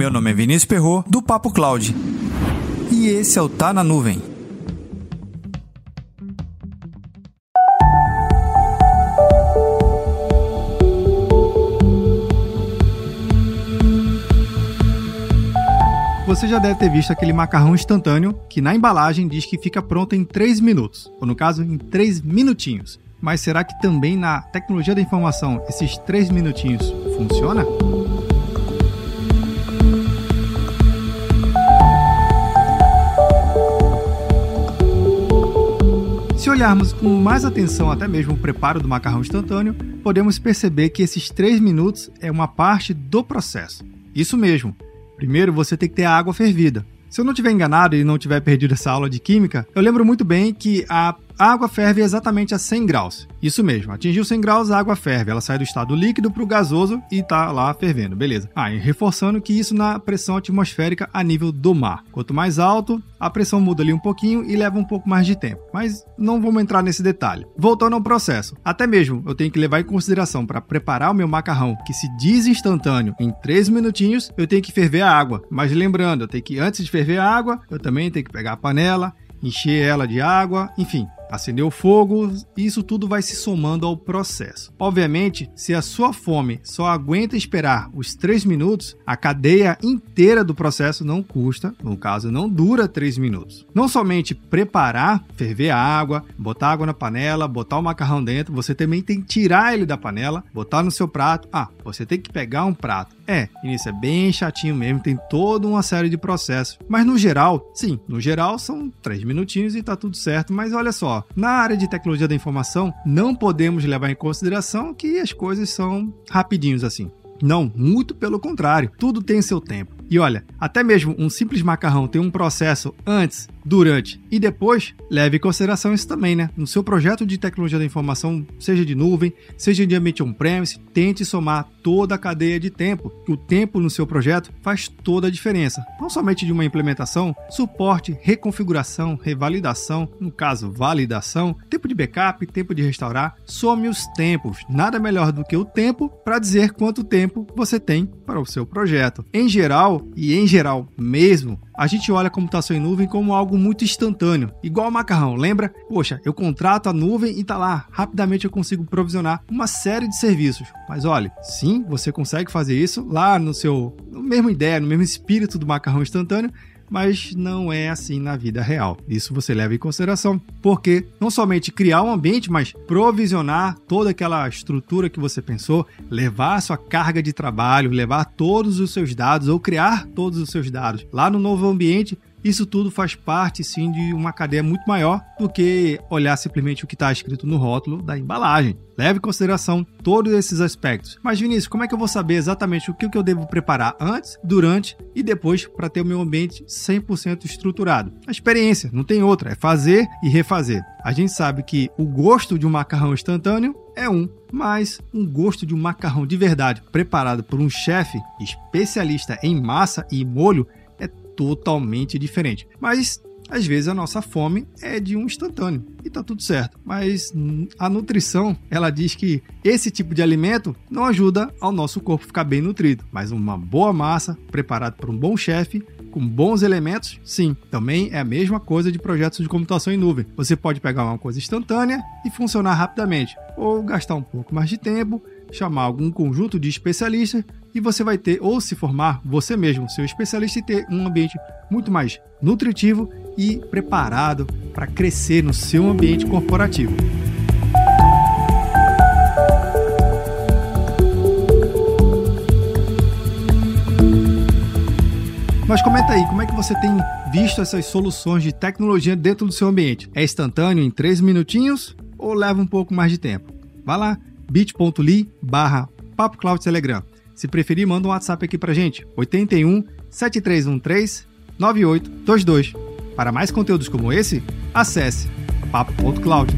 Meu nome é Vinícius Perro do Papo Cloud. E esse é o Tá na Nuvem. Você já deve ter visto aquele macarrão instantâneo que na embalagem diz que fica pronto em 3 minutos, ou no caso, em 3 minutinhos. Mas será que também na tecnologia da informação esses 3 minutinhos funciona? Olharmos com mais atenção até mesmo o preparo do macarrão instantâneo, podemos perceber que esses 3 minutos é uma parte do processo. Isso mesmo, Primeiro, você tem que ter a água fervida. Se eu não tiver enganado e não tiver perdido essa aula de química, eu lembro muito bem que a a água ferve exatamente a 100 graus. Isso mesmo, atingiu 100 graus, a água ferve. Ela sai do estado líquido para o gasoso e está lá fervendo, beleza. Ah, e reforçando que isso na pressão atmosférica a nível do mar. Quanto mais alto, a pressão muda ali um pouquinho e leva um pouco mais de tempo. Mas não vamos entrar nesse detalhe. Voltando ao processo, até mesmo eu tenho que levar em consideração para preparar o meu macarrão, que se diz instantâneo em 3 minutinhos, eu tenho que ferver a água. Mas lembrando, eu tenho que antes de ferver a água, eu também tenho que pegar a panela, encher ela de água, enfim, acender o fogo, isso tudo vai se somando ao processo. Obviamente, se a sua fome só aguenta esperar os 3 minutos, a cadeia inteira do processo não custa, no caso, não dura 3 minutos. Não somente preparar, ferver a água, botar água na panela, botar o macarrão dentro, você também tem que tirar ele da panela, botar no seu prato. Ah, você tem que pegar um prato. É, isso é bem chatinho mesmo, tem toda uma série de processos. Mas no geral, sim, no geral são 3 minutinhos e tá tudo certo, mas olha só, na área de tecnologia da informação, não podemos levar em consideração que as coisas são rapidinhos assim. Não, muito pelo contrário, tudo tem seu tempo. E olha, até mesmo um simples macarrão tem um processo antes, durante e depois, leve em consideração isso também, né? No seu projeto de tecnologia da informação, seja de nuvem, seja de ambiente on-premise, tente somar toda a cadeia de tempo. O tempo no seu projeto faz toda a diferença. Não somente de uma implementação, suporte, reconfiguração, revalidação, no caso, validação, tempo de backup, tempo de restaurar, some os tempos. Nada melhor do que o tempo para dizer quanto tempo você tem para o seu projeto. Em geral, e em geral mesmo, a gente olha a computação em nuvem como algo muito instantâneo, igual o macarrão, lembra? Poxa, eu contrato a nuvem e tá lá, rapidamente eu consigo provisionar uma série de serviços. Mas olha, sim, você consegue fazer isso lá no seu, no mesmo ideia, no mesmo espírito do macarrão instantâneo, mas não é assim na vida real. Isso você leva em consideração, porque não somente criar um ambiente, mas provisionar toda aquela estrutura que você pensou, levar sua carga de trabalho, levar todos os seus dados ou criar todos os seus dados lá no novo ambiente isso tudo faz parte sim de uma cadeia muito maior do que olhar simplesmente o que está escrito no rótulo da embalagem. Leve em consideração todos esses aspectos. Mas Vinícius, como é que eu vou saber exatamente o que eu devo preparar antes, durante e depois para ter o meu ambiente 100% estruturado? A experiência, não tem outra, é fazer e refazer. A gente sabe que o gosto de um macarrão instantâneo é um, mas um gosto de um macarrão de verdade preparado por um chefe especialista em massa e molho totalmente diferente. Mas às vezes a nossa fome é de um instantâneo e tá tudo certo. Mas a nutrição, ela diz que esse tipo de alimento não ajuda ao nosso corpo ficar bem nutrido, mas uma boa massa preparada por um bom chefe com bons elementos, sim, também é a mesma coisa de projetos de computação em nuvem. Você pode pegar uma coisa instantânea e funcionar rapidamente, ou gastar um pouco mais de tempo chamar algum conjunto de especialistas e você vai ter, ou se formar você mesmo, seu especialista, e ter um ambiente muito mais nutritivo e preparado para crescer no seu ambiente corporativo. Mas comenta aí, como é que você tem visto essas soluções de tecnologia dentro do seu ambiente? É instantâneo em 3 minutinhos ou leva um pouco mais de tempo? Vá lá, bit.ly barra Telegram. Se preferir, manda um WhatsApp aqui pra gente, 81 7313 9822. Para mais conteúdos como esse, acesse papo.cloud.